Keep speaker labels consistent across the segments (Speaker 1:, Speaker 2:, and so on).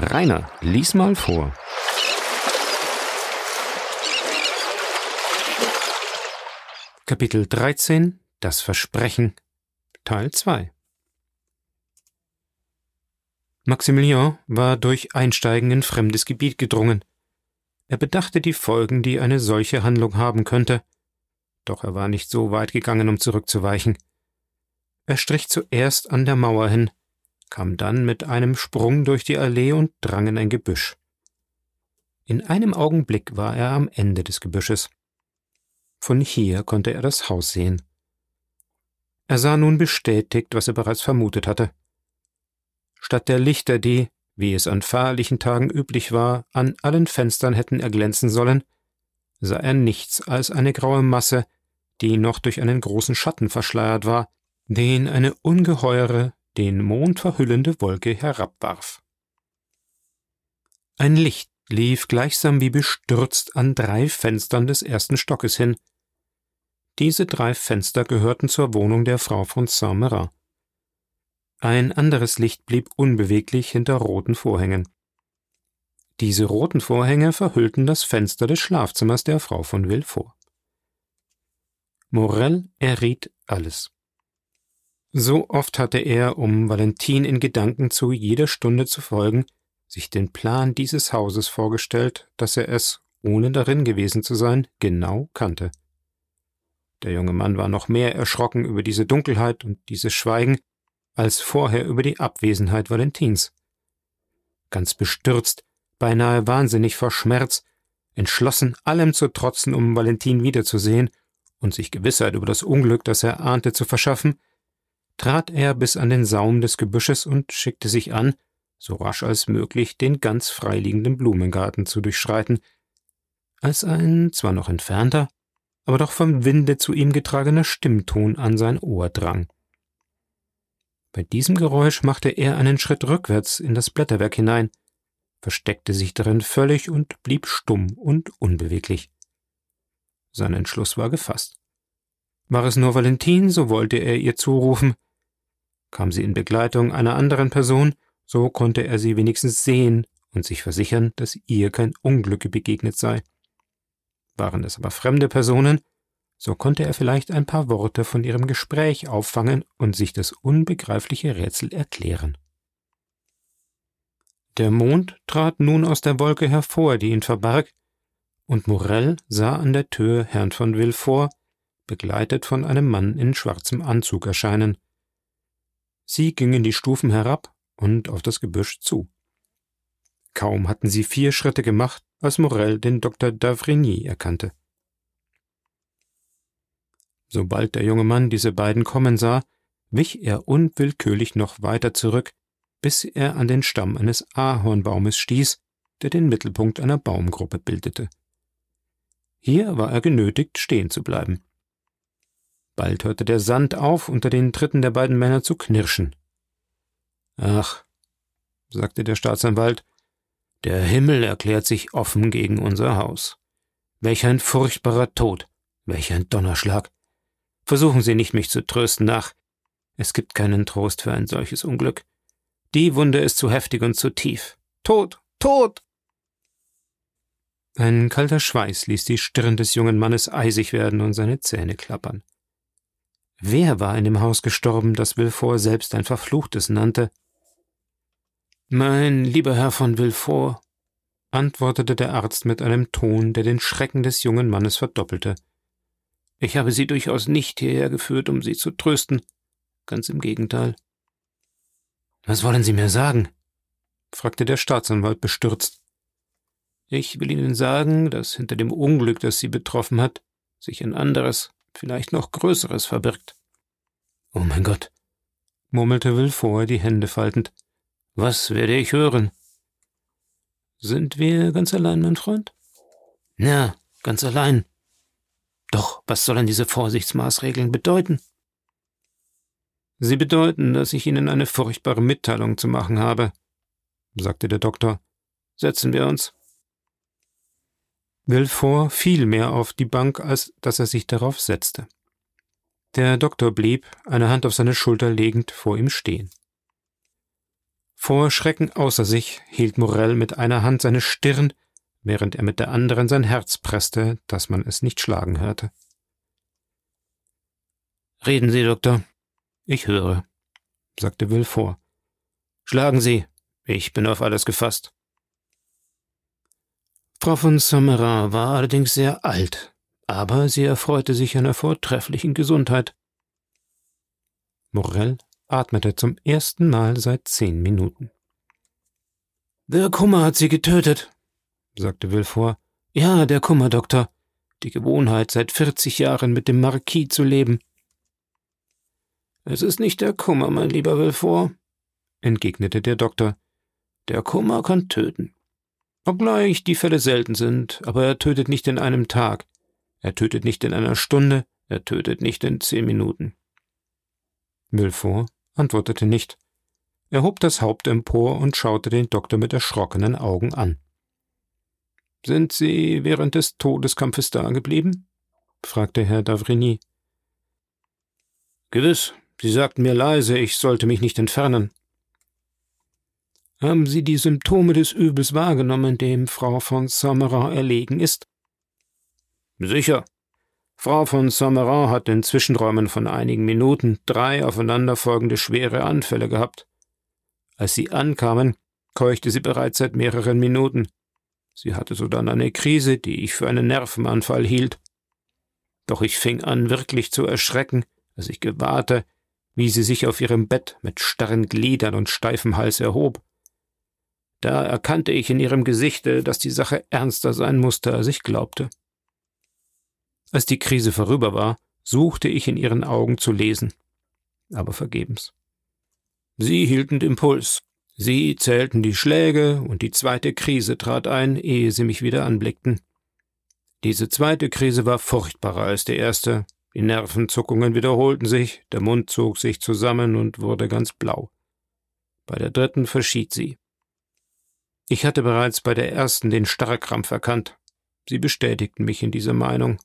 Speaker 1: Rainer, lies mal vor.
Speaker 2: Kapitel 13 Das Versprechen Teil 2 Maximilien war durch Einsteigen in fremdes Gebiet gedrungen. Er bedachte die Folgen, die eine solche Handlung haben könnte, doch er war nicht so weit gegangen, um zurückzuweichen. Er strich zuerst an der Mauer hin, kam dann mit einem Sprung durch die Allee und drang in ein Gebüsch. In einem Augenblick war er am Ende des Gebüsches. Von hier konnte er das Haus sehen. Er sah nun bestätigt, was er bereits vermutet hatte. Statt der Lichter, die, wie es an feierlichen Tagen üblich war, an allen Fenstern hätten erglänzen sollen, sah er nichts als eine graue Masse, die noch durch einen großen Schatten verschleiert war, den eine ungeheure, den Mond verhüllende Wolke herabwarf. Ein Licht lief gleichsam wie bestürzt an drei Fenstern des ersten Stockes hin. Diese drei Fenster gehörten zur Wohnung der Frau von Saint-Merin. Ein anderes Licht blieb unbeweglich hinter roten Vorhängen. Diese roten Vorhänge verhüllten das Fenster des Schlafzimmers der Frau von Villefort. Morel erriet alles. So oft hatte er, um Valentin in Gedanken zu jeder Stunde zu folgen, sich den Plan dieses Hauses vorgestellt, dass er es, ohne darin gewesen zu sein, genau kannte. Der junge Mann war noch mehr erschrocken über diese Dunkelheit und dieses Schweigen, als vorher über die Abwesenheit Valentins. Ganz bestürzt, beinahe wahnsinnig vor Schmerz, entschlossen, allem zu trotzen, um Valentin wiederzusehen und sich Gewissheit über das Unglück, das er ahnte, zu verschaffen, trat er bis an den Saum des Gebüsches und schickte sich an, so rasch als möglich den ganz freiliegenden Blumengarten zu durchschreiten, als ein zwar noch entfernter, aber doch vom Winde zu ihm getragener Stimmton an sein Ohr drang. Bei diesem Geräusch machte er einen Schritt rückwärts in das Blätterwerk hinein, versteckte sich darin völlig und blieb stumm und unbeweglich. Sein Entschluss war gefasst. War es nur Valentin, so wollte er ihr zurufen. Kam sie in Begleitung einer anderen Person, so konnte er sie wenigstens sehen und sich versichern, dass ihr kein Unglück begegnet sei. Waren es aber fremde Personen, so konnte er vielleicht ein paar Worte von ihrem Gespräch auffangen und sich das unbegreifliche Rätsel erklären. Der Mond trat nun aus der Wolke hervor, die ihn verbarg, und Morell sah an der Tür Herrn von Villefort, begleitet von einem Mann in schwarzem Anzug, erscheinen. Sie gingen die Stufen herab und auf das Gebüsch zu. Kaum hatten sie vier Schritte gemacht, als Morell den Dr. d'Avrigny erkannte. Sobald der junge Mann diese beiden kommen sah, wich er unwillkürlich noch weiter zurück, bis er an den Stamm eines Ahornbaumes stieß, der den Mittelpunkt einer Baumgruppe bildete. Hier war er genötigt, stehen zu bleiben. Bald hörte der Sand auf, unter den Tritten der beiden Männer zu knirschen. Ach, sagte der Staatsanwalt, der Himmel erklärt sich offen gegen unser Haus. Welch ein furchtbarer Tod, welch ein Donnerschlag. Versuchen Sie nicht, mich zu trösten nach. Es gibt keinen Trost für ein solches Unglück. Die Wunde ist zu heftig und zu tief. Tod, Tod! Ein kalter Schweiß ließ die Stirn des jungen Mannes eisig werden und seine Zähne klappern. Wer war in dem Haus gestorben, das Villefort selbst ein Verfluchtes nannte? Mein lieber Herr von Villefort, antwortete der Arzt mit einem Ton, der den Schrecken des jungen Mannes verdoppelte. Ich habe Sie durchaus nicht hierher geführt, um Sie zu trösten. Ganz im Gegenteil. Was wollen Sie mir sagen? fragte der Staatsanwalt bestürzt. Ich will Ihnen sagen, dass hinter dem Unglück, das Sie betroffen hat, sich ein anderes, vielleicht noch größeres verbirgt. Oh mein Gott, murmelte Villefort die Hände faltend. Was werde ich hören? Sind wir ganz allein, mein Freund? Ja, ganz allein. Doch was sollen diese Vorsichtsmaßregeln bedeuten? Sie bedeuten, dass ich Ihnen eine furchtbare Mitteilung zu machen habe, sagte der Doktor. Setzen wir uns. Villefort fiel mehr auf die Bank, als dass er sich darauf setzte. Der Doktor blieb, eine Hand auf seine Schulter legend, vor ihm stehen. Vor Schrecken außer sich hielt Morell mit einer Hand seine Stirn, während er mit der anderen sein Herz presste, dass man es nicht schlagen hörte.
Speaker 1: Reden Sie, Doktor. Ich höre, sagte Villefort. Schlagen Sie, ich bin auf alles gefasst. Frau von Sammerin war allerdings sehr alt, aber sie erfreute sich einer vortrefflichen Gesundheit.
Speaker 2: Morell atmete zum ersten Mal seit zehn Minuten.
Speaker 1: Der Kummer hat sie getötet, sagte Villefort. Ja, der Kummer, Doktor. Die Gewohnheit, seit vierzig Jahren mit dem Marquis zu leben. Es ist nicht der Kummer, mein lieber Villefort, entgegnete der Doktor. Der Kummer kann töten. Obgleich die Fälle selten sind, aber er tötet nicht in einem Tag. Er tötet nicht in einer Stunde, er tötet nicht in zehn Minuten.
Speaker 2: Villefort antwortete nicht. Er hob das Haupt empor und schaute den Doktor mit erschrockenen Augen an.
Speaker 1: Sind Sie während des Todeskampfes dageblieben? fragte Herr d'Avrigny. Gewiss, Sie sagten mir leise, ich sollte mich nicht entfernen. Haben Sie die Symptome des Übels wahrgenommen, dem Frau von Sommerin erlegen ist? Sicher. Frau von Sommerin hat in Zwischenräumen von einigen Minuten drei aufeinanderfolgende schwere Anfälle gehabt. Als sie ankamen, keuchte sie bereits seit mehreren Minuten. Sie hatte sodann eine Krise, die ich für einen Nervenanfall hielt. Doch ich fing an, wirklich zu erschrecken, als ich gewahrte, wie sie sich auf ihrem Bett mit starren Gliedern und steifem Hals erhob. Da erkannte ich in ihrem Gesichte, dass die Sache ernster sein musste, als ich glaubte. Als die Krise vorüber war, suchte ich in ihren Augen zu lesen, aber vergebens. Sie hielten den Puls, sie zählten die Schläge, und die zweite Krise trat ein, ehe sie mich wieder anblickten. Diese zweite Krise war furchtbarer als die erste, die Nervenzuckungen wiederholten sich, der Mund zog sich zusammen und wurde ganz blau. Bei der dritten verschied sie. Ich hatte bereits bei der ersten den Starrkrampf erkannt. Sie bestätigten mich in dieser Meinung.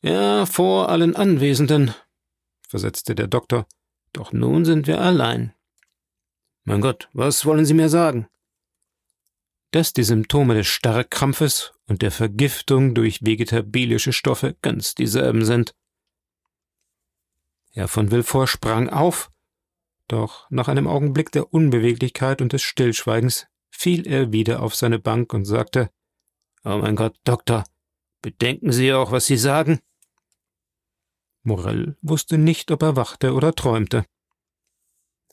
Speaker 1: Ja, vor allen Anwesenden, versetzte der Doktor. Doch nun sind wir allein. Mein Gott, was wollen Sie mir sagen? Dass die Symptome des Starrkrampfes und der Vergiftung durch vegetabilische Stoffe ganz dieselben sind. Herr von Villefort sprang auf, doch nach einem Augenblick der Unbeweglichkeit und des Stillschweigens fiel er wieder auf seine Bank und sagte Oh mein Gott, Doktor, bedenken Sie auch, was Sie sagen? Morell wusste nicht, ob er wachte oder träumte.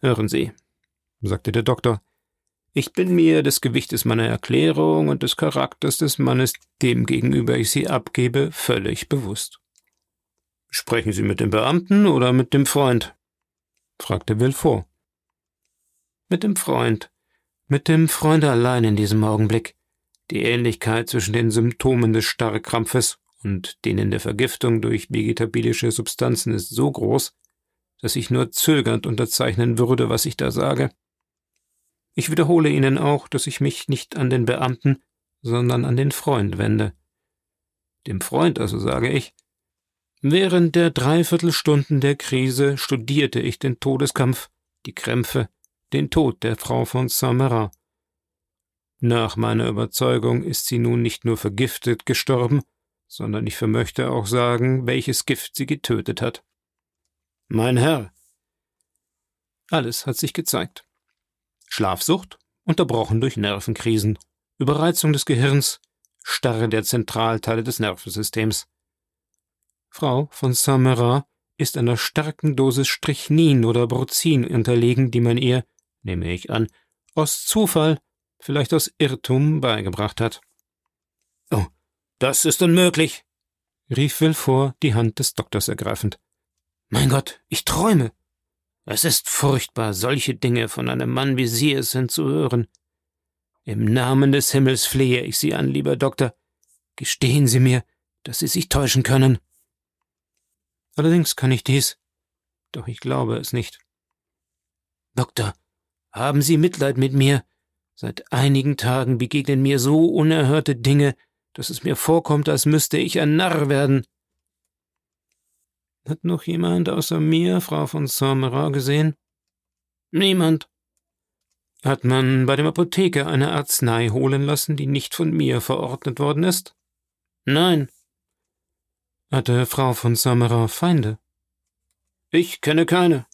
Speaker 1: Hören Sie, sagte der Doktor, ich bin mir des Gewichtes meiner Erklärung und des Charakters des Mannes, dem gegenüber ich sie abgebe, völlig bewusst. Sprechen Sie mit dem Beamten oder mit dem Freund? fragte Villefort. Mit dem Freund. Mit dem Freunde allein in diesem Augenblick. Die Ähnlichkeit zwischen den Symptomen des Starrkrampfes und denen der Vergiftung durch vegetabilische Substanzen ist so groß, dass ich nur zögernd unterzeichnen würde, was ich da sage. Ich wiederhole Ihnen auch, dass ich mich nicht an den Beamten, sondern an den Freund wende. Dem Freund also sage ich, während der Dreiviertelstunden der Krise studierte ich den Todeskampf, die Krämpfe, den Tod der Frau von Saint-Marin. Nach meiner Überzeugung ist sie nun nicht nur vergiftet gestorben, sondern ich vermöchte auch sagen, welches Gift sie getötet hat. Mein Herr. Alles hat sich gezeigt. Schlafsucht, unterbrochen durch Nervenkrisen, Überreizung des Gehirns, Starre der Zentralteile des Nervensystems. Frau von Saint-Merat ist einer starken Dosis Strychnin oder Brozin unterlegen, die man ihr, nehme ich an, aus Zufall, vielleicht aus Irrtum beigebracht hat. Oh, das ist unmöglich, rief Villefort, die Hand des Doktors ergreifend. Mein Gott, ich träume. Es ist furchtbar, solche Dinge von einem Mann wie Sie es sind zu hören. Im Namen des Himmels flehe ich Sie an, lieber Doktor. Gestehen Sie mir, dass Sie sich täuschen können. Allerdings kann ich dies, doch ich glaube es nicht. Doktor, haben Sie Mitleid mit mir? Seit einigen Tagen begegnen mir so unerhörte Dinge, dass es mir vorkommt, als müsste ich ein Narr werden. Hat noch jemand außer mir Frau von Saint-Merat gesehen? Niemand, Hat man bei dem Apotheker eine Arznei holen lassen, die nicht von mir verordnet worden ist?
Speaker 2: Nein.
Speaker 1: Hatte Frau von Sammerer Feinde?
Speaker 2: Ich kenne keine.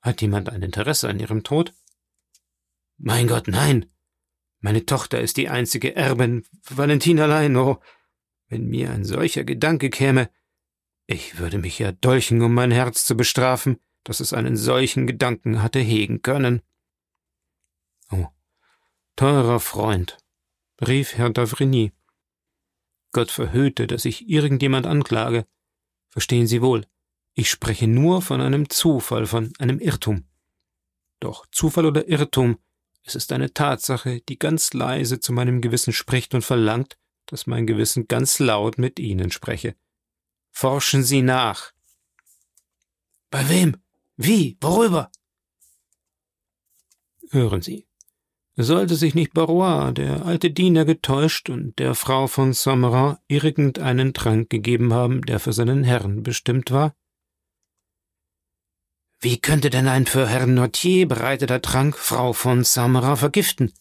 Speaker 1: Hat jemand ein Interesse an ihrem Tod?
Speaker 2: Mein Gott, nein. Meine Tochter ist die einzige Erbin, Valentin allein, oh. Wenn mir ein solcher Gedanke käme, ich würde mich ja dolchen, um mein Herz zu bestrafen, dass es einen solchen Gedanken hatte hegen können.
Speaker 1: Oh, teurer Freund, rief Herr D'avrigny. Gott verhüte, dass ich irgendjemand anklage. Verstehen Sie wohl, ich spreche nur von einem Zufall, von einem Irrtum. Doch Zufall oder Irrtum, es ist eine Tatsache, die ganz leise zu meinem Gewissen spricht und verlangt, dass mein Gewissen ganz laut mit Ihnen spreche. Forschen Sie nach.
Speaker 2: Bei wem? Wie? Worüber?
Speaker 1: Hören Sie, sollte sich nicht Barrois, der alte Diener, getäuscht und der Frau von Sommerin irgendeinen Trank gegeben haben, der für seinen Herrn bestimmt war?
Speaker 2: Wie könnte denn ein für Herrn Notier bereiteter Trank Frau von Sommerin vergiften?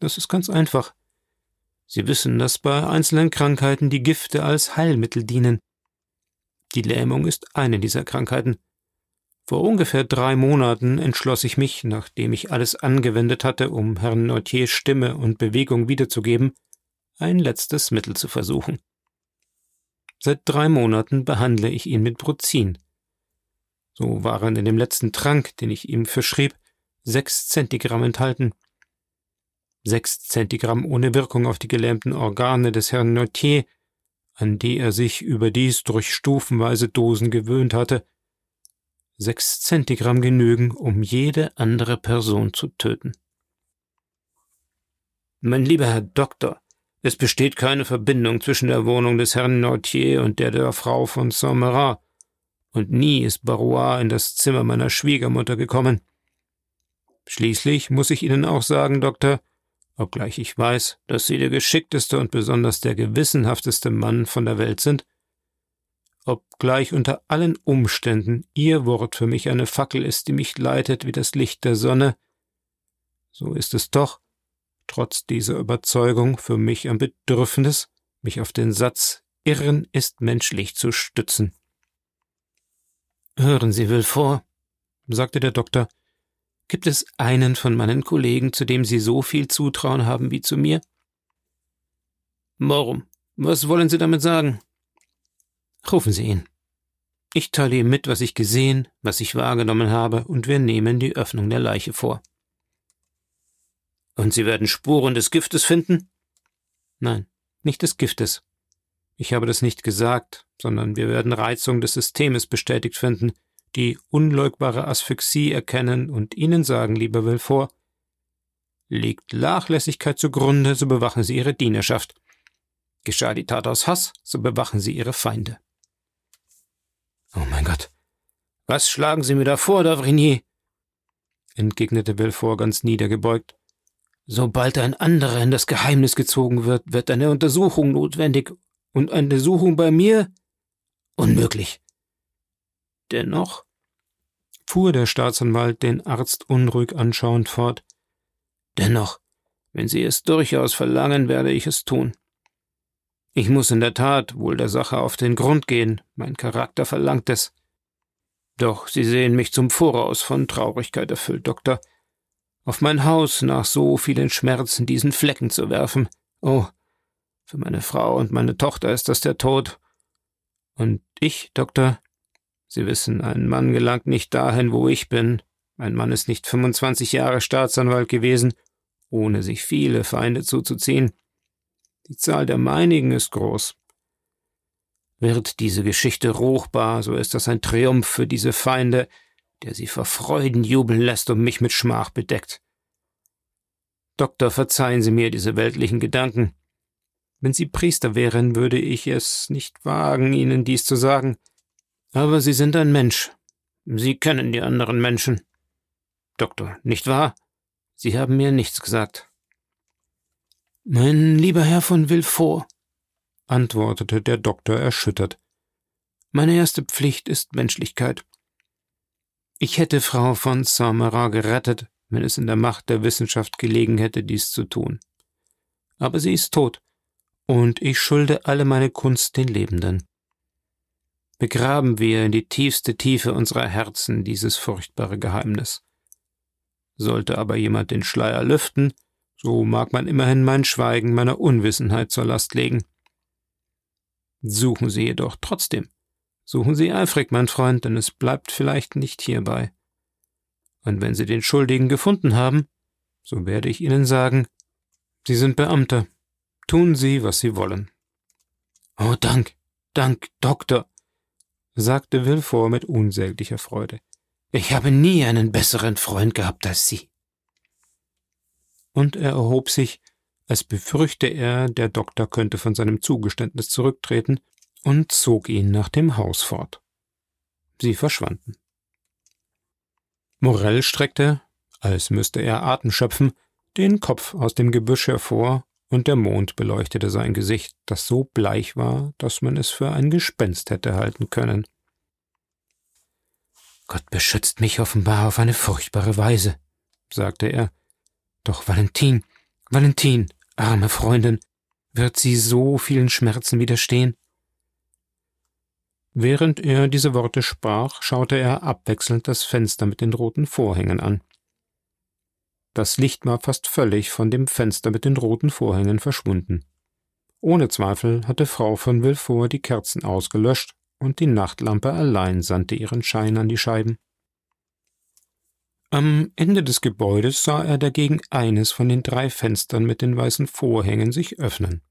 Speaker 1: Das ist ganz einfach. Sie wissen, dass bei einzelnen Krankheiten die Gifte als Heilmittel dienen. Die Lähmung ist eine dieser Krankheiten. Vor ungefähr drei Monaten entschloss ich mich, nachdem ich alles angewendet hatte, um Herrn Notiers Stimme und Bewegung wiederzugeben, ein letztes Mittel zu versuchen. Seit drei Monaten behandle ich ihn mit Bruzin. So waren in dem letzten Trank, den ich ihm verschrieb, sechs Zentigramm enthalten. Sechs Zentigramm ohne Wirkung auf die gelähmten Organe des Herrn Notier, an die er sich überdies durch stufenweise Dosen gewöhnt hatte, Sechs Zentigramm genügen, um jede andere Person zu töten.
Speaker 2: Mein lieber Herr Doktor, es besteht keine Verbindung zwischen der Wohnung des Herrn Nortier und der der Frau von Saint-Marat, und nie ist Barrois in das Zimmer meiner Schwiegermutter gekommen. Schließlich muss ich Ihnen auch sagen, Doktor, obgleich ich weiß, dass Sie der geschickteste und besonders der gewissenhafteste Mann von der Welt sind, obgleich unter allen Umständen Ihr Wort für mich eine Fackel ist, die mich leitet wie das Licht der Sonne, so ist es doch, trotz dieser Überzeugung, für mich ein Bedürfnis, mich auf den Satz Irren ist menschlich zu stützen. Hören Sie will vor,
Speaker 1: sagte der Doktor, gibt es einen von meinen Kollegen, zu dem Sie so viel Zutrauen haben wie zu mir?
Speaker 2: Warum? Was wollen Sie damit sagen?
Speaker 1: Rufen Sie ihn. Ich teile ihm mit, was ich gesehen, was ich wahrgenommen habe, und wir nehmen die Öffnung der Leiche vor.
Speaker 2: Und Sie werden Spuren des Giftes finden?
Speaker 1: Nein, nicht des Giftes. Ich habe das nicht gesagt, sondern wir werden Reizung des Systems bestätigt finden, die unleugbare Asphyxie erkennen und Ihnen sagen, lieber Wilfort, liegt Nachlässigkeit zugrunde, so bewachen Sie Ihre Dienerschaft. Geschah die Tat aus Hass, so bewachen Sie Ihre Feinde.
Speaker 2: Oh mein Gott. Was schlagen Sie mir da vor, D'avrigny?
Speaker 1: entgegnete Belfort ganz niedergebeugt.
Speaker 2: Sobald ein anderer in das Geheimnis gezogen wird, wird eine Untersuchung notwendig. Und eine Untersuchung bei mir? Unmöglich.
Speaker 1: Dennoch, fuhr der Staatsanwalt den Arzt unruhig anschauend fort,
Speaker 2: dennoch, wenn Sie es durchaus verlangen, werde ich es tun. Ich muss in der Tat wohl der Sache auf den Grund gehen, mein Charakter verlangt es. Doch Sie sehen mich zum Voraus von Traurigkeit erfüllt, Doktor. Auf mein Haus nach so vielen Schmerzen diesen Flecken zu werfen. Oh, für meine Frau und meine Tochter ist das der Tod. Und ich, Doktor, Sie wissen, ein Mann gelangt nicht dahin, wo ich bin. Ein Mann ist nicht 25 Jahre Staatsanwalt gewesen, ohne sich viele Feinde zuzuziehen. Die Zahl der meinigen ist groß. Wird diese Geschichte ruchbar, so ist das ein Triumph für diese Feinde, der sie vor Freuden jubeln lässt und mich mit Schmach bedeckt. Doktor, verzeihen Sie mir diese weltlichen Gedanken. Wenn Sie Priester wären, würde ich es nicht wagen, Ihnen dies zu sagen. Aber Sie sind ein Mensch. Sie kennen die anderen Menschen. Doktor, nicht wahr? Sie haben mir nichts gesagt.
Speaker 1: Mein lieber Herr von Villefort, antwortete der Doktor erschüttert, meine erste Pflicht ist Menschlichkeit. Ich hätte Frau von Saint-Marat gerettet, wenn es in der Macht der Wissenschaft gelegen hätte, dies zu tun. Aber sie ist tot, und ich schulde alle meine Kunst den Lebenden. Begraben wir in die tiefste Tiefe unserer Herzen dieses furchtbare Geheimnis. Sollte aber jemand den Schleier lüften, so mag man immerhin mein Schweigen meiner Unwissenheit zur Last legen. Suchen Sie jedoch trotzdem. Suchen Sie eifrig, mein Freund, denn es bleibt vielleicht nicht hierbei. Und wenn Sie den Schuldigen gefunden haben, so werde ich Ihnen sagen, Sie sind Beamter. Tun Sie, was Sie wollen. Oh, Dank, Dank, Doktor, sagte Wilfort mit unsäglicher Freude. Ich habe nie einen besseren Freund gehabt als Sie. Und er erhob sich, als befürchte er, der Doktor könnte von seinem Zugeständnis zurücktreten, und zog ihn nach dem Haus fort. Sie verschwanden. Morell streckte, als müsste er Atem schöpfen, den Kopf aus dem Gebüsch hervor, und der Mond beleuchtete sein Gesicht, das so bleich war, dass man es für ein Gespenst hätte halten können. Gott beschützt mich offenbar auf eine furchtbare Weise, sagte er. Doch Valentin, Valentin, arme Freundin, wird sie so vielen Schmerzen widerstehen? Während er diese Worte sprach, schaute er abwechselnd das Fenster mit den roten Vorhängen an. Das Licht war fast völlig von dem Fenster mit den roten Vorhängen verschwunden. Ohne Zweifel hatte Frau von Villefort die Kerzen ausgelöscht, und die Nachtlampe allein sandte ihren Schein an die Scheiben. Am Ende des Gebäudes sah er dagegen eines von den drei Fenstern mit den weißen Vorhängen sich öffnen.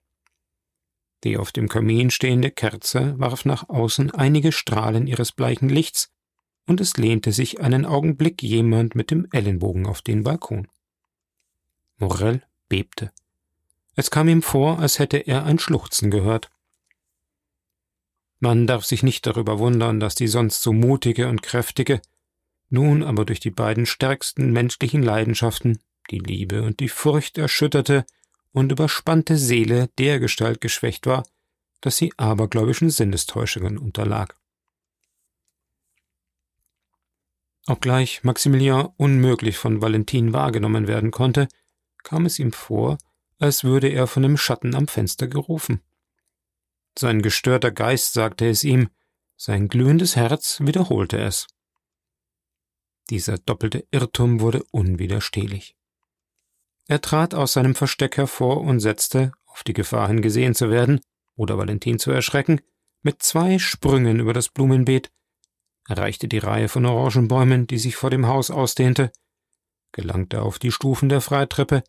Speaker 1: Die auf dem Kamin stehende Kerze warf nach außen einige Strahlen ihres bleichen Lichts, und es lehnte sich einen Augenblick jemand mit dem Ellenbogen auf den Balkon. Morell bebte. Es kam ihm vor, als hätte er ein Schluchzen gehört. Man darf sich nicht darüber wundern, dass die sonst so mutige und kräftige, nun aber durch die beiden stärksten menschlichen Leidenschaften, die Liebe und die Furcht erschütterte und überspannte Seele dergestalt geschwächt war, dass sie abergläubischen Sinnestäuschungen unterlag. Obgleich Maximilian unmöglich von Valentin wahrgenommen werden konnte, kam es ihm vor, als würde er von dem Schatten am Fenster gerufen. Sein gestörter Geist sagte es ihm, sein glühendes Herz wiederholte es. Dieser doppelte Irrtum wurde unwiderstehlich. Er trat aus seinem Versteck hervor und setzte, auf die Gefahr hin gesehen zu werden oder Valentin zu erschrecken, mit zwei Sprüngen über das Blumenbeet, erreichte die Reihe von Orangenbäumen, die sich vor dem Haus ausdehnte, gelangte auf die Stufen der Freitreppe,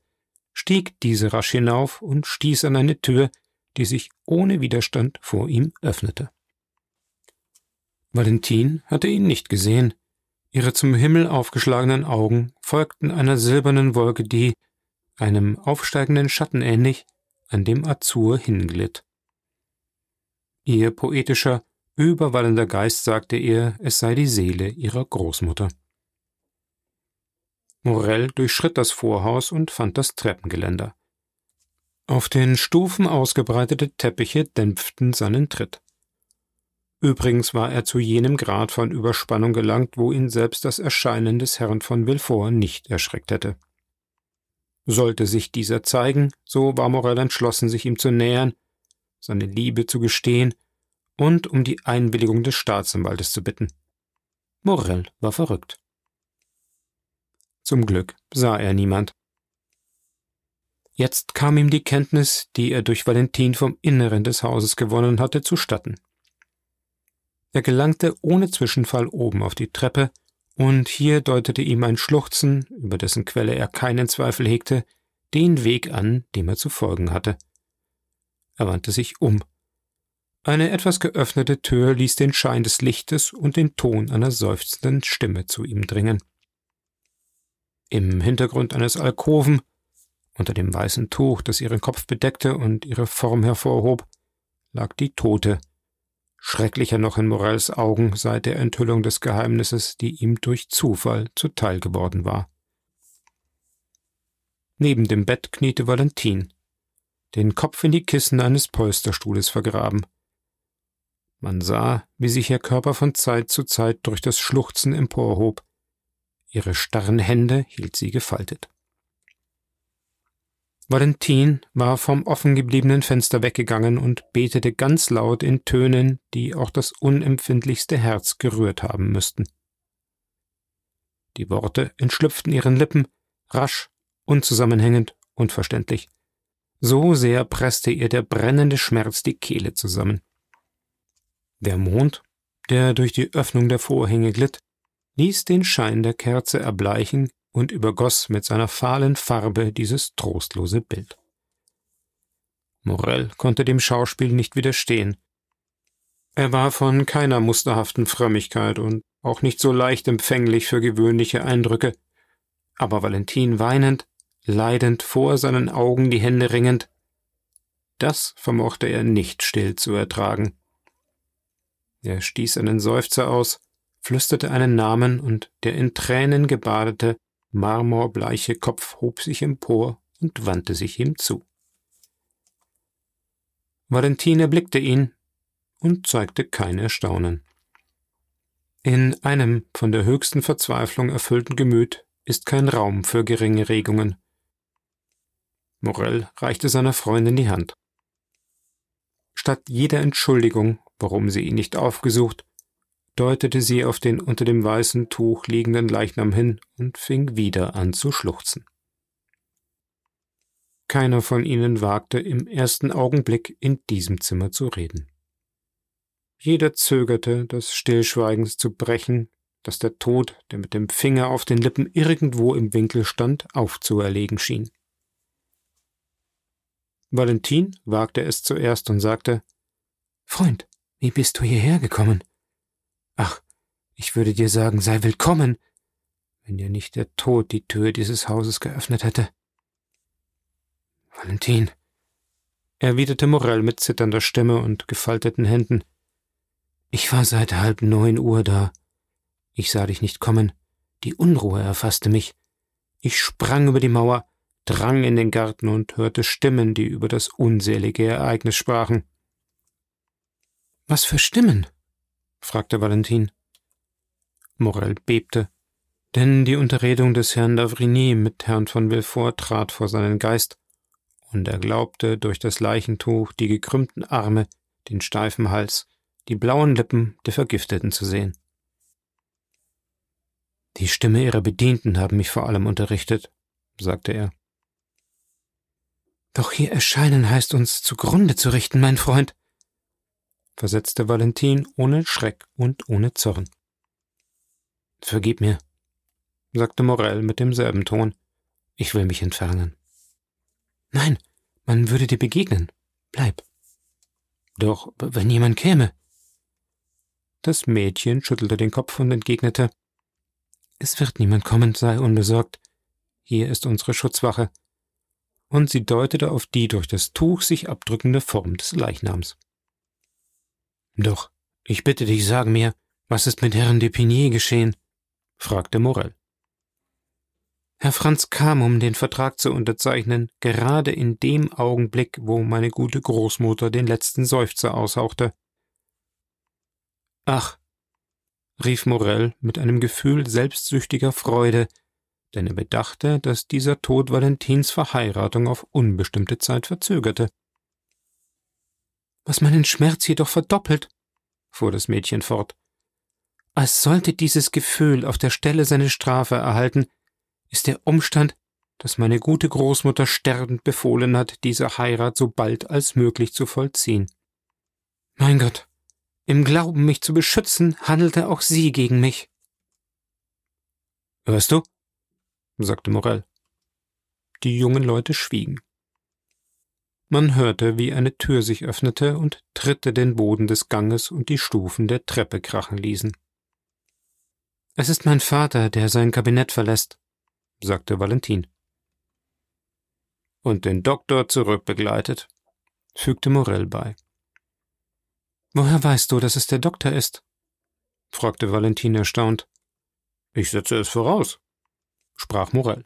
Speaker 1: stieg diese rasch hinauf und stieß an eine Tür, die sich ohne Widerstand vor ihm öffnete. Valentin hatte ihn nicht gesehen. Ihre zum Himmel aufgeschlagenen Augen folgten einer silbernen Wolke, die, einem aufsteigenden Schatten ähnlich, an dem Azur hinglitt. Ihr poetischer, überwallender Geist sagte ihr, es sei die Seele ihrer Großmutter. Morell durchschritt das Vorhaus und fand das Treppengeländer. Auf den Stufen ausgebreitete Teppiche dämpften seinen Tritt. Übrigens war er zu jenem Grad von Überspannung gelangt, wo ihn selbst das Erscheinen des Herrn von Villefort nicht erschreckt hätte. Sollte sich dieser zeigen, so war Morell entschlossen, sich ihm zu nähern, seine Liebe zu gestehen und um die Einwilligung des Staatsanwaltes zu bitten. Morell war verrückt. Zum Glück sah er niemand. Jetzt kam ihm die Kenntnis, die er durch Valentin vom Inneren des Hauses gewonnen hatte, zustatten. Er gelangte ohne Zwischenfall oben auf die Treppe und hier deutete ihm ein Schluchzen, über dessen Quelle er keinen Zweifel hegte, den Weg an, dem er zu folgen hatte. Er wandte sich um. Eine etwas geöffnete Tür ließ den Schein des Lichtes und den Ton einer seufzenden Stimme zu ihm dringen. Im Hintergrund eines Alkoven, unter dem weißen Tuch, das ihren Kopf bedeckte und ihre Form hervorhob, lag die Tote, schrecklicher noch in Morels Augen seit der Enthüllung des Geheimnisses, die ihm durch Zufall zuteil geworden war. Neben dem Bett kniete Valentin, den Kopf in die Kissen eines Polsterstuhles vergraben. Man sah, wie sich ihr Körper von Zeit zu Zeit durch das Schluchzen emporhob.
Speaker 2: ihre starren Hände hielt sie gefaltet. Valentin war vom offen gebliebenen Fenster weggegangen und betete ganz laut in Tönen, die auch das unempfindlichste Herz gerührt haben müssten. Die Worte entschlüpften ihren Lippen, rasch, unzusammenhängend, unverständlich. So sehr presste ihr der brennende Schmerz die Kehle zusammen. Der Mond, der durch die Öffnung der Vorhänge glitt, ließ den Schein der Kerze erbleichen und übergoss mit seiner fahlen Farbe dieses trostlose Bild. Morell konnte dem Schauspiel nicht widerstehen. Er war von keiner musterhaften Frömmigkeit und auch nicht so leicht empfänglich für gewöhnliche Eindrücke, aber Valentin weinend, leidend vor seinen Augen die Hände ringend, das vermochte er nicht still zu ertragen. Er stieß einen Seufzer aus, flüsterte einen Namen, und der in Tränen gebadete, marmorbleiche Kopf hob sich empor und wandte sich ihm zu. Valentin erblickte ihn und zeigte kein Erstaunen. In einem von der höchsten Verzweiflung erfüllten Gemüt ist kein Raum für geringe Regungen. Morell reichte seiner Freundin die Hand. Statt jeder Entschuldigung, warum sie ihn nicht aufgesucht, deutete sie auf den unter dem weißen Tuch liegenden Leichnam hin und fing wieder an zu schluchzen. Keiner von ihnen wagte im ersten Augenblick in diesem Zimmer zu reden. Jeder zögerte, das Stillschweigen zu brechen, das der Tod, der mit dem Finger auf den Lippen irgendwo im Winkel stand, aufzuerlegen schien. Valentin wagte es zuerst und sagte Freund, wie bist du hierher gekommen? Ach, ich würde dir sagen, sei willkommen, wenn dir nicht der Tod die Tür dieses Hauses geöffnet hätte. Valentin, erwiderte Morell mit zitternder Stimme und gefalteten Händen. Ich war seit halb neun Uhr da. Ich sah dich nicht kommen. Die Unruhe erfasste mich. Ich sprang über die Mauer, drang in den Garten und hörte Stimmen, die über das unselige Ereignis sprachen. Was für Stimmen? fragte Valentin. Morel bebte, denn die Unterredung des Herrn d'Avrigny mit Herrn von Villefort trat vor seinen Geist, und er glaubte, durch das Leichentuch die gekrümmten Arme, den steifen Hals, die blauen Lippen der Vergifteten zu sehen. Die Stimme ihrer Bedienten haben mich vor allem unterrichtet, sagte er. Doch hier erscheinen heißt uns zugrunde zu richten, mein Freund, versetzte Valentin ohne Schreck und ohne Zorn. Vergib mir, sagte Morell mit demselben Ton. Ich will mich entfernen. Nein, man würde dir begegnen. Bleib. Doch, wenn jemand käme. Das Mädchen schüttelte den Kopf und entgegnete Es wird niemand kommen, sei unbesorgt. Hier ist unsere Schutzwache. Und sie deutete auf die durch das Tuch sich abdrückende Form des Leichnams. Doch, ich bitte dich, sag mir, was ist mit Herrn de Pigny geschehen? fragte Morell. Herr Franz kam, um den Vertrag zu unterzeichnen, gerade in dem Augenblick, wo meine gute Großmutter den letzten Seufzer aushauchte. Ach, rief Morell mit einem Gefühl selbstsüchtiger Freude, denn er bedachte, dass dieser Tod Valentins Verheiratung auf unbestimmte Zeit verzögerte was meinen Schmerz jedoch verdoppelt, fuhr das Mädchen fort. Als sollte dieses Gefühl auf der Stelle seine Strafe erhalten, ist der Umstand, dass meine gute Großmutter sterbend befohlen hat, diese Heirat so bald als möglich zu vollziehen. Mein Gott, im Glauben, mich zu beschützen, handelte auch sie gegen mich. Hörst du? sagte Morell. Die jungen Leute schwiegen. Man hörte, wie eine Tür sich öffnete und Tritte den Boden des Ganges und die Stufen der Treppe krachen ließen. Es ist mein Vater, der sein Kabinett verlässt, sagte Valentin. Und den Doktor zurückbegleitet, fügte Morell bei. Woher weißt du, dass es der Doktor ist? fragte Valentin erstaunt. Ich setze es voraus, sprach Morell.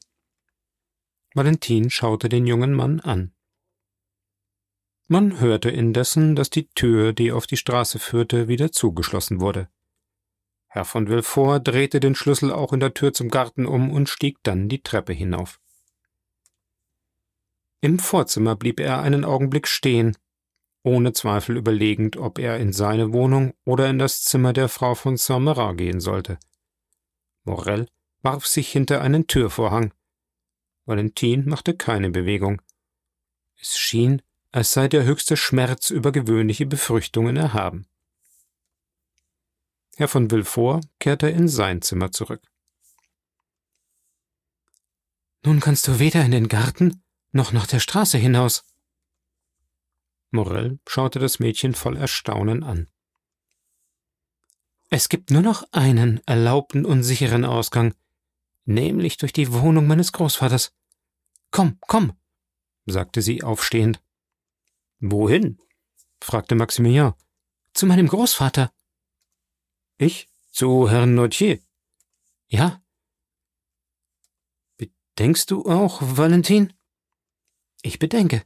Speaker 2: Valentin schaute den jungen Mann an. Man hörte indessen, dass die Tür, die auf die Straße führte, wieder zugeschlossen wurde. Herr von Villefort drehte den Schlüssel auch in der Tür zum Garten um und stieg dann die Treppe hinauf. Im Vorzimmer blieb er einen Augenblick stehen, ohne Zweifel überlegend, ob er in seine Wohnung oder in das Zimmer der Frau von Saint-Marat gehen sollte. Morel warf sich hinter einen Türvorhang. Valentin machte keine Bewegung. Es schien, als sei der höchste Schmerz über gewöhnliche Befürchtungen erhaben. Herr von Villefort kehrte in sein Zimmer zurück. Nun kannst du weder in den Garten noch nach der Straße hinaus. Morell schaute das Mädchen voll Erstaunen an. Es gibt nur noch einen erlaubten und sicheren Ausgang, nämlich durch die Wohnung meines Großvaters. Komm, komm, sagte sie aufstehend. Wohin? fragte Maximilien. Zu meinem Großvater. Ich? Zu Herrn Nautier? Ja. Bedenkst du auch, Valentin? Ich bedenke.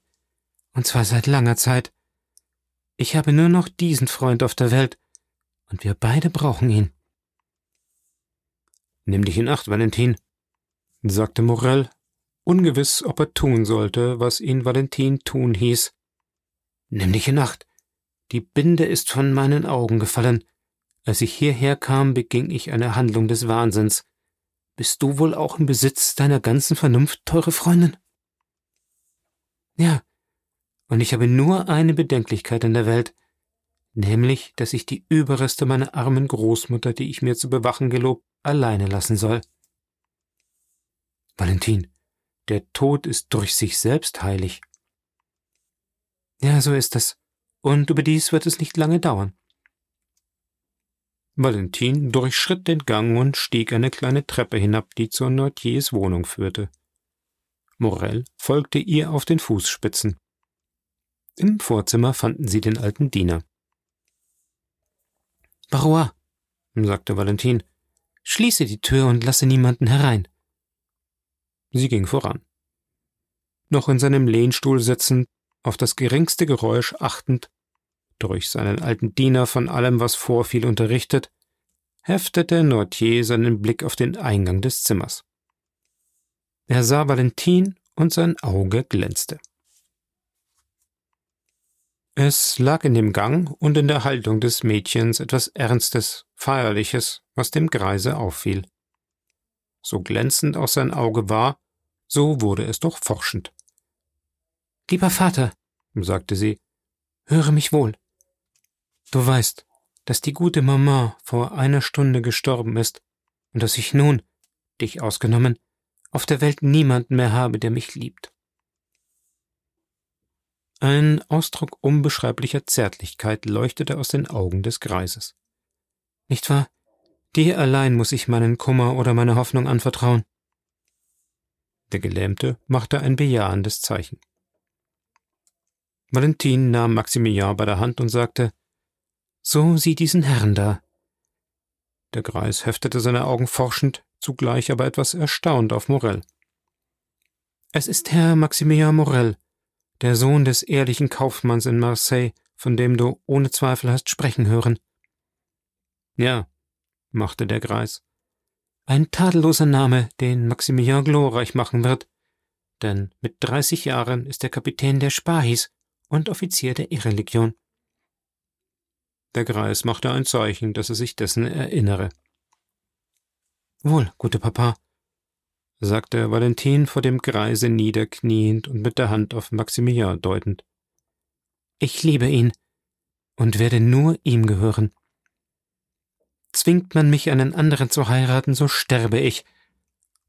Speaker 2: Und zwar seit langer Zeit. Ich habe nur noch diesen Freund auf der Welt, und wir beide brauchen ihn. Nimm dich in Acht, Valentin, sagte Morell, ungewiss, ob er tun sollte, was ihn Valentin tun hieß. Nimm dich in Acht. Die Binde ist von meinen Augen gefallen. Als ich hierher kam, beging ich eine Handlung des Wahnsinns. Bist du wohl auch im Besitz deiner ganzen Vernunft, teure Freundin? Ja, und ich habe nur eine Bedenklichkeit in der Welt, nämlich, dass ich die Überreste meiner armen Großmutter, die ich mir zu bewachen gelobt, alleine lassen soll. Valentin, der Tod ist durch sich selbst heilig. Ja, so ist es. Und überdies wird es nicht lange dauern. Valentin durchschritt den Gang und stieg eine kleine Treppe hinab, die zur Nortiers Wohnung führte. Morell folgte ihr auf den Fußspitzen. Im Vorzimmer fanden sie den alten Diener. Barois, sagte Valentin, schließe die Tür und lasse niemanden herein. Sie ging voran. Noch in seinem Lehnstuhl sitzend, auf das geringste Geräusch achtend, durch seinen alten Diener von allem, was vorfiel, unterrichtet, heftete Nortier seinen Blick auf den Eingang des Zimmers. Er sah Valentin und sein Auge glänzte. Es lag in dem Gang und in der Haltung des Mädchens etwas Ernstes, Feierliches, was dem Greise auffiel. So glänzend auch sein Auge war, so wurde es doch forschend. Lieber Vater, sagte sie, höre mich wohl. Du weißt, dass die gute Mama vor einer Stunde gestorben ist und dass ich nun, dich ausgenommen, auf der Welt niemanden mehr habe, der mich liebt. Ein Ausdruck unbeschreiblicher Zärtlichkeit leuchtete aus den Augen des Greises. Nicht wahr? Dir allein muss ich meinen Kummer oder meine Hoffnung anvertrauen. Der Gelähmte machte ein bejahendes Zeichen. Valentin nahm Maximilian bei der Hand und sagte, So sieh diesen Herrn da. Der Greis heftete seine Augen forschend, zugleich aber etwas erstaunt auf Morell. Es ist Herr Maximilian Morell, der Sohn des ehrlichen Kaufmanns in Marseille, von dem du ohne Zweifel hast sprechen hören. Ja, machte der Greis. Ein tadelloser Name, den Maximilien glorreich machen wird, denn mit dreißig Jahren ist er Kapitän der Spahis und Offizier der Irreligion. Der Greis machte ein Zeichen, dass er sich dessen erinnere. Wohl, gute Papa, sagte Valentin vor dem Greise niederkniend und mit der Hand auf Maximilian deutend. Ich liebe ihn und werde nur ihm gehören. Zwingt man mich, einen anderen zu heiraten, so sterbe ich,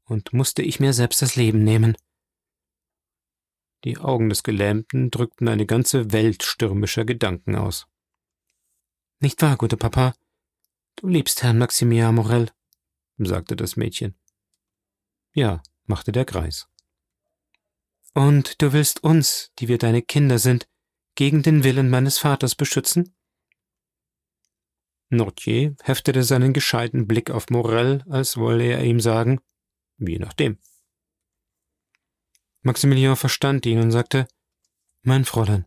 Speaker 2: und musste ich mir selbst das Leben nehmen. Die Augen des Gelähmten drückten eine ganze Welt stürmischer Gedanken aus. Nicht wahr, guter Papa? Du liebst Herrn Maximilian Morel, sagte das Mädchen. Ja, machte der Kreis. Und du willst uns, die wir deine Kinder sind, gegen den Willen meines Vaters beschützen? Nortier heftete seinen gescheiten Blick auf Morel, als wolle er ihm sagen, je nachdem. Maximilian verstand ihn und sagte, Mein Fräulein,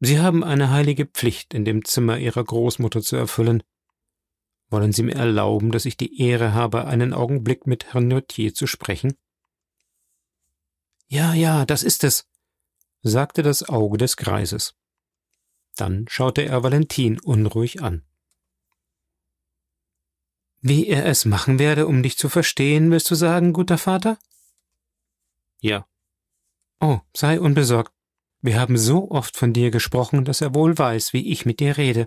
Speaker 2: Sie haben eine heilige Pflicht in dem Zimmer Ihrer Großmutter zu erfüllen. Wollen Sie mir erlauben, dass ich die Ehre habe, einen Augenblick mit Herrn Notier zu sprechen? Ja, ja, das ist es, sagte das Auge des Greises. Dann schaute er Valentin unruhig an. Wie er es machen werde, um dich zu verstehen, willst du sagen, guter Vater? Ja. Oh, sei unbesorgt. Wir haben so oft von dir gesprochen, dass er wohl weiß, wie ich mit dir rede.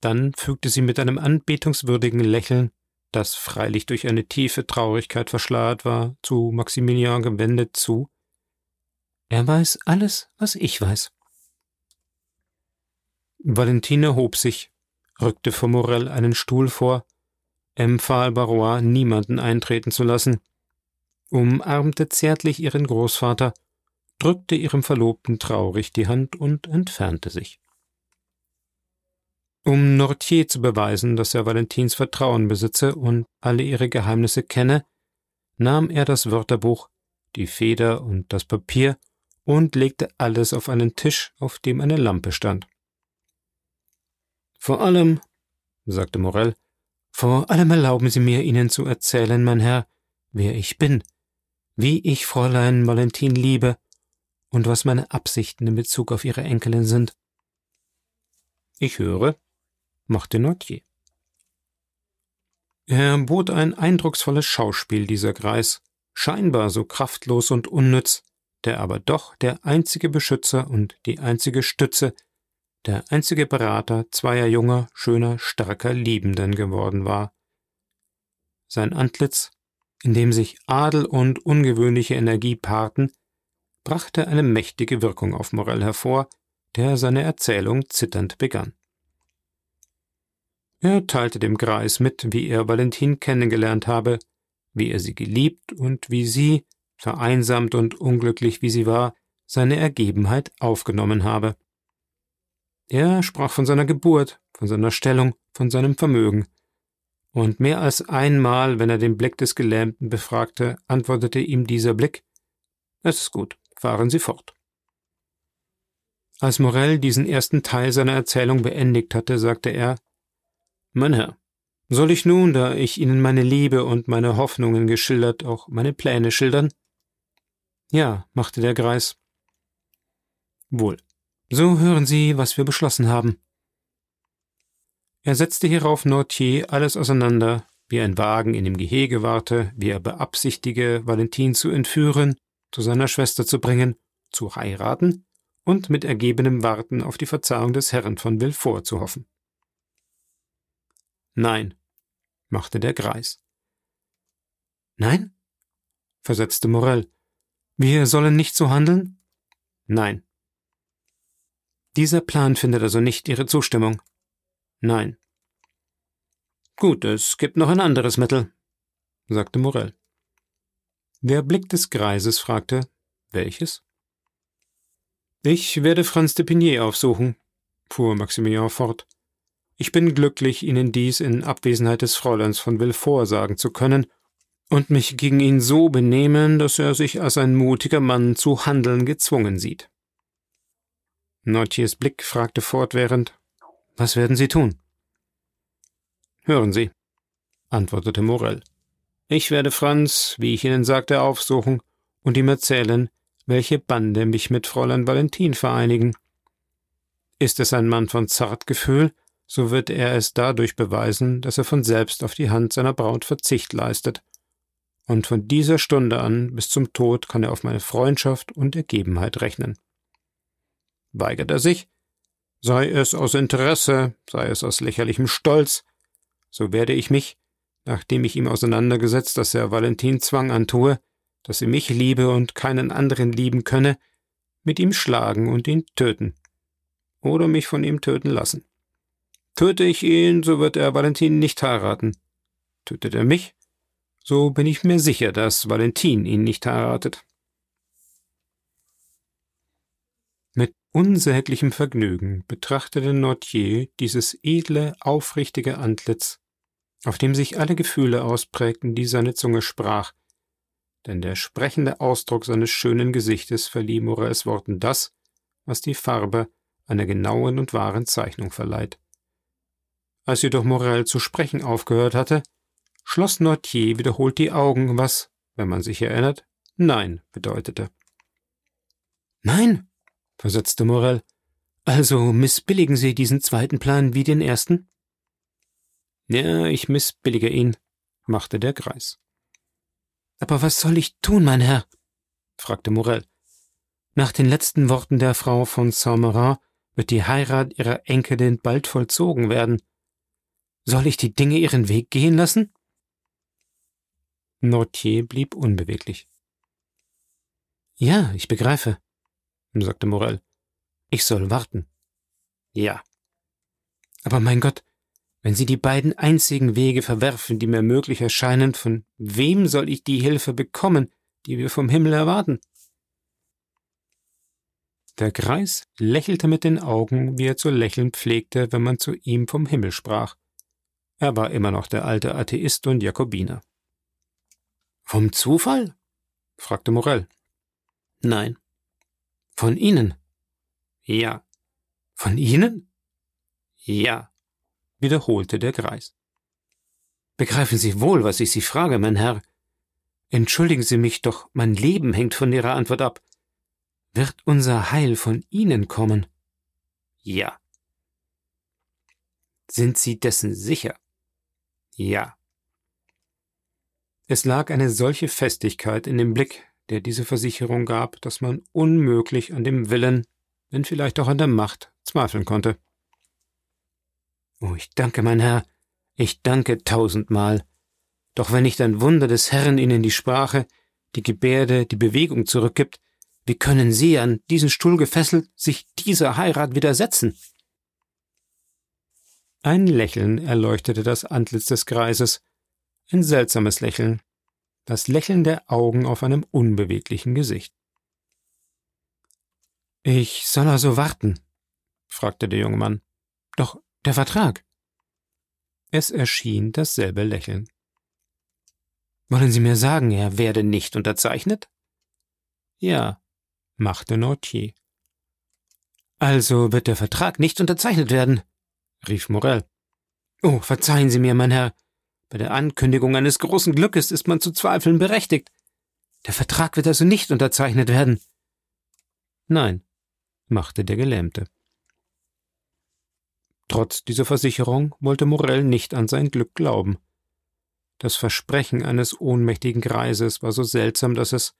Speaker 2: Dann fügte sie mit einem anbetungswürdigen Lächeln, das freilich durch eine tiefe Traurigkeit verschleiert war, zu Maximilian gewendet zu. Er weiß alles, was ich weiß. Valentine hob sich, rückte vor Morell einen Stuhl vor, empfahl Barrois, niemanden eintreten zu lassen, umarmte zärtlich ihren Großvater, drückte ihrem Verlobten traurig die Hand und entfernte sich. Um Nortier zu beweisen, dass er Valentins Vertrauen besitze und alle ihre Geheimnisse kenne, nahm er das Wörterbuch, die Feder und das Papier und legte alles auf einen Tisch, auf dem eine Lampe stand. Vor allem, sagte Morell, vor allem erlauben Sie mir, Ihnen zu erzählen, mein Herr, wer ich bin, wie ich Fräulein Valentin liebe und was meine Absichten in Bezug auf Ihre Enkelin sind. Ich höre, machte Notier. Er bot ein eindrucksvolles Schauspiel, dieser Greis, scheinbar so kraftlos und unnütz, der aber doch der einzige Beschützer und die einzige Stütze, der einzige Berater zweier junger, schöner, starker Liebenden geworden war. Sein Antlitz, in dem sich Adel und ungewöhnliche Energie paarten, brachte eine mächtige Wirkung auf Morell hervor, der seine Erzählung zitternd begann. Er teilte dem Greis mit, wie er Valentin kennengelernt habe, wie er sie geliebt und wie sie, vereinsamt und unglücklich wie sie war, seine Ergebenheit aufgenommen habe. Er sprach von seiner Geburt, von seiner Stellung, von seinem Vermögen. Und mehr als einmal, wenn er den Blick des Gelähmten befragte, antwortete ihm dieser Blick Es ist gut, fahren Sie fort. Als Morell diesen ersten Teil seiner Erzählung beendigt hatte, sagte er mein Herr, soll ich nun, da ich Ihnen meine Liebe und meine Hoffnungen geschildert, auch meine Pläne schildern? Ja, machte der Greis. Wohl, so hören Sie, was wir beschlossen haben. Er setzte hierauf Nortier alles auseinander, wie ein Wagen in dem Gehege warte, wie er beabsichtige, Valentin zu entführen, zu seiner Schwester zu bringen, zu heiraten und mit ergebenem Warten auf die Verzeihung des Herrn von Villefort zu hoffen. Nein, machte der Greis. Nein? versetzte Morell. Wir sollen nicht so handeln? Nein. Dieser Plan findet also nicht Ihre Zustimmung? Nein. Gut, es gibt noch ein anderes Mittel, sagte Morell. Der Blick des Greises fragte, welches? Ich werde Franz de Pigné aufsuchen, fuhr Maximilian fort. Ich bin glücklich, Ihnen dies in Abwesenheit des Fräuleins von Villefort sagen zu können und mich gegen ihn so benehmen, dass er sich als ein mutiger Mann zu handeln gezwungen sieht. Notiers Blick fragte fortwährend, was werden Sie tun? Hören Sie, antwortete Morell. Ich werde Franz, wie ich Ihnen sagte, aufsuchen und ihm erzählen, welche Bande mich mit Fräulein Valentin vereinigen. Ist es ein Mann von Zartgefühl, so wird er es dadurch beweisen, dass er von selbst auf die Hand seiner Braut Verzicht leistet. Und von dieser Stunde an bis zum Tod kann er auf meine Freundschaft und Ergebenheit rechnen. Weigert er sich, sei es aus Interesse, sei es aus lächerlichem Stolz, so werde ich mich, nachdem ich ihm auseinandergesetzt, dass er Valentin Zwang antue, dass sie mich liebe und keinen anderen lieben könne, mit ihm schlagen und ihn töten. Oder mich von ihm töten lassen. Töte ich ihn, so wird er Valentin nicht heiraten. Tötet er mich, so bin ich mir sicher, dass Valentin ihn nicht heiratet. Mit unsäglichem Vergnügen betrachtete Nortier dieses edle, aufrichtige Antlitz, auf dem sich alle Gefühle ausprägten, die seine Zunge sprach, denn der sprechende Ausdruck seines schönen Gesichtes verlieh Morels Worten das, was die Farbe einer genauen und wahren Zeichnung verleiht. Als jedoch Morel zu sprechen aufgehört hatte, schloss Nortier wiederholt die Augen, was, wenn man sich erinnert, Nein bedeutete.
Speaker 1: Nein, versetzte Morel. Also missbilligen Sie diesen zweiten Plan wie den ersten?
Speaker 2: Ja, ich missbillige ihn, machte der Greis.
Speaker 1: Aber was soll ich tun, mein Herr? fragte Morel. Nach den letzten Worten der Frau von Saint-Marin wird die Heirat ihrer Enkelin bald vollzogen werden. Soll ich die Dinge ihren Weg gehen lassen?
Speaker 2: Nortier blieb unbeweglich.
Speaker 1: Ja, ich begreife, sagte Morel. Ich soll warten.
Speaker 2: Ja.
Speaker 1: Aber mein Gott, wenn Sie die beiden einzigen Wege verwerfen, die mir möglich erscheinen, von wem soll ich die Hilfe bekommen, die wir vom Himmel erwarten?
Speaker 2: Der Greis lächelte mit den Augen, wie er zu lächeln pflegte, wenn man zu ihm vom Himmel sprach. Er war immer noch der alte Atheist und Jakobiner.
Speaker 1: Vom Zufall? fragte Morell.
Speaker 2: Nein.
Speaker 1: Von Ihnen?
Speaker 2: Ja.
Speaker 1: Von Ihnen?
Speaker 2: Ja, wiederholte der Greis.
Speaker 1: Begreifen Sie wohl, was ich Sie frage, mein Herr. Entschuldigen Sie mich, doch mein Leben hängt von Ihrer Antwort ab. Wird unser Heil von Ihnen kommen?
Speaker 2: Ja.
Speaker 1: Sind Sie dessen sicher?
Speaker 2: Ja.
Speaker 1: Es lag eine solche Festigkeit in dem Blick, der diese Versicherung gab, dass man unmöglich an dem Willen, wenn vielleicht auch an der Macht, zweifeln konnte. Oh, ich danke, mein Herr, ich danke tausendmal. Doch wenn nicht ein Wunder des Herrn Ihnen die Sprache, die Gebärde, die Bewegung zurückgibt, wie können Sie an diesen Stuhl gefesselt sich dieser Heirat widersetzen? Ein Lächeln erleuchtete das Antlitz des Greises, ein seltsames Lächeln, das Lächeln der Augen auf einem unbeweglichen Gesicht. Ich soll also warten? fragte der junge Mann. Doch der Vertrag. Es erschien dasselbe Lächeln. Wollen Sie mir sagen, er werde nicht unterzeichnet?
Speaker 2: Ja, machte Nortier.
Speaker 1: Also wird der Vertrag nicht unterzeichnet werden, rief Morel. Oh, verzeihen Sie mir, mein Herr, bei der Ankündigung eines großen Glückes ist man zu zweifeln berechtigt. Der Vertrag wird also nicht unterzeichnet werden.
Speaker 2: Nein, machte der Gelähmte. Trotz dieser Versicherung wollte Morell nicht an sein Glück glauben. Das Versprechen eines ohnmächtigen Greises war so seltsam, dass es,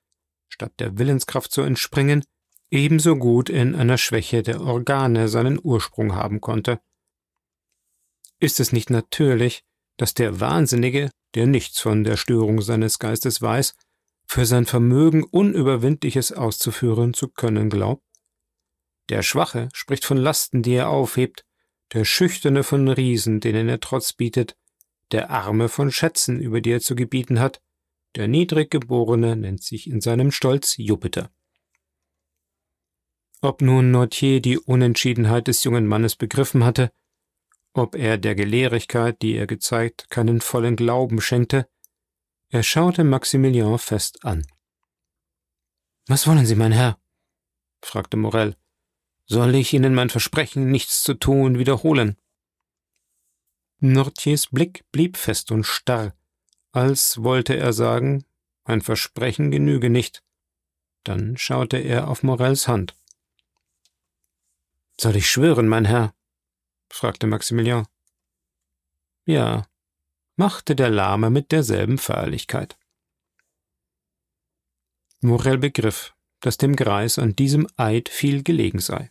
Speaker 2: statt der Willenskraft zu entspringen, ebenso gut in einer Schwäche der Organe seinen Ursprung haben konnte. Ist es nicht natürlich, dass der Wahnsinnige, der nichts von der Störung seines Geistes weiß, für sein Vermögen Unüberwindliches auszuführen zu können glaubt? Der Schwache spricht von Lasten, die er aufhebt, der Schüchterne von Riesen, denen er Trotz bietet, der Arme von Schätzen, über die er zu gebieten hat, der Niedriggeborene nennt sich in seinem Stolz Jupiter. Ob nun Nortier die Unentschiedenheit des jungen Mannes begriffen hatte, ob er der Gelehrigkeit, die er gezeigt, keinen vollen Glauben schenkte, er schaute Maximilian fest an.
Speaker 1: Was wollen Sie, mein Herr?
Speaker 2: fragte Morel. Soll ich Ihnen mein Versprechen, nichts zu tun, wiederholen?
Speaker 1: Nortiers Blick blieb fest und starr, als wollte er sagen, ein Versprechen genüge nicht. Dann schaute er auf Morels Hand. Soll ich schwören, mein Herr? Fragte Maximilian.
Speaker 2: Ja, machte der Lahme mit derselben Feierlichkeit.
Speaker 1: Morel begriff, dass dem Greis an diesem Eid viel gelegen sei.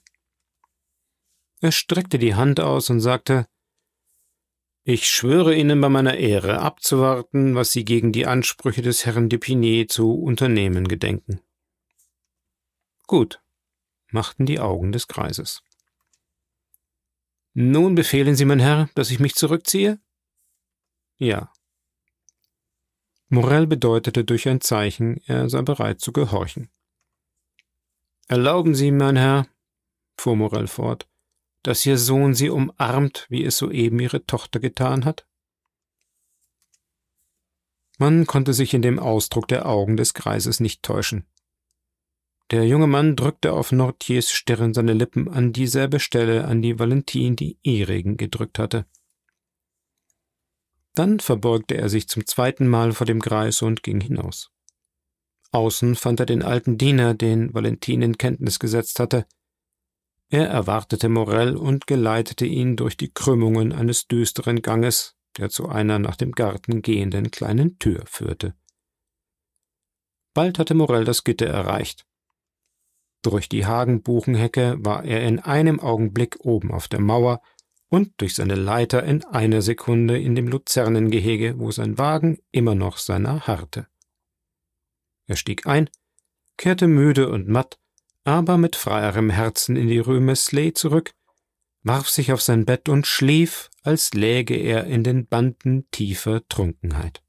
Speaker 1: Er streckte die Hand aus und sagte Ich schwöre Ihnen bei meiner Ehre abzuwarten, was Sie gegen die Ansprüche des Herrn Depinier zu unternehmen gedenken.
Speaker 2: Gut, machten die Augen des Kreises.
Speaker 1: Nun befehlen Sie, mein Herr, dass ich mich zurückziehe?
Speaker 2: Ja.
Speaker 1: Morell bedeutete durch ein Zeichen, er sei bereit zu gehorchen. Erlauben Sie, mein Herr, fuhr Morell fort, dass Ihr Sohn Sie umarmt, wie es soeben Ihre Tochter getan hat? Man konnte sich in dem Ausdruck der Augen des Greises nicht täuschen. Der junge Mann drückte auf Nortiers Stirn seine Lippen an dieselbe Stelle, an die Valentin die ihrigen gedrückt hatte.
Speaker 2: Dann verbeugte er sich zum zweiten Mal vor dem Greis und ging hinaus. Außen fand er den alten Diener, den Valentin in Kenntnis gesetzt hatte. Er erwartete Morell und geleitete ihn durch die Krümmungen eines düsteren Ganges, der zu einer nach dem Garten gehenden kleinen Tür führte. Bald hatte Morell das Gitter erreicht. Durch die Hagenbuchenhecke war er in einem Augenblick oben auf der Mauer und durch seine Leiter in einer Sekunde in dem Luzernengehege, wo sein Wagen immer noch seiner harrte. Er stieg ein, kehrte müde und matt, aber mit freierem Herzen in die Röme Slay zurück, warf sich auf sein Bett und schlief, als läge er in den Banden tiefer Trunkenheit.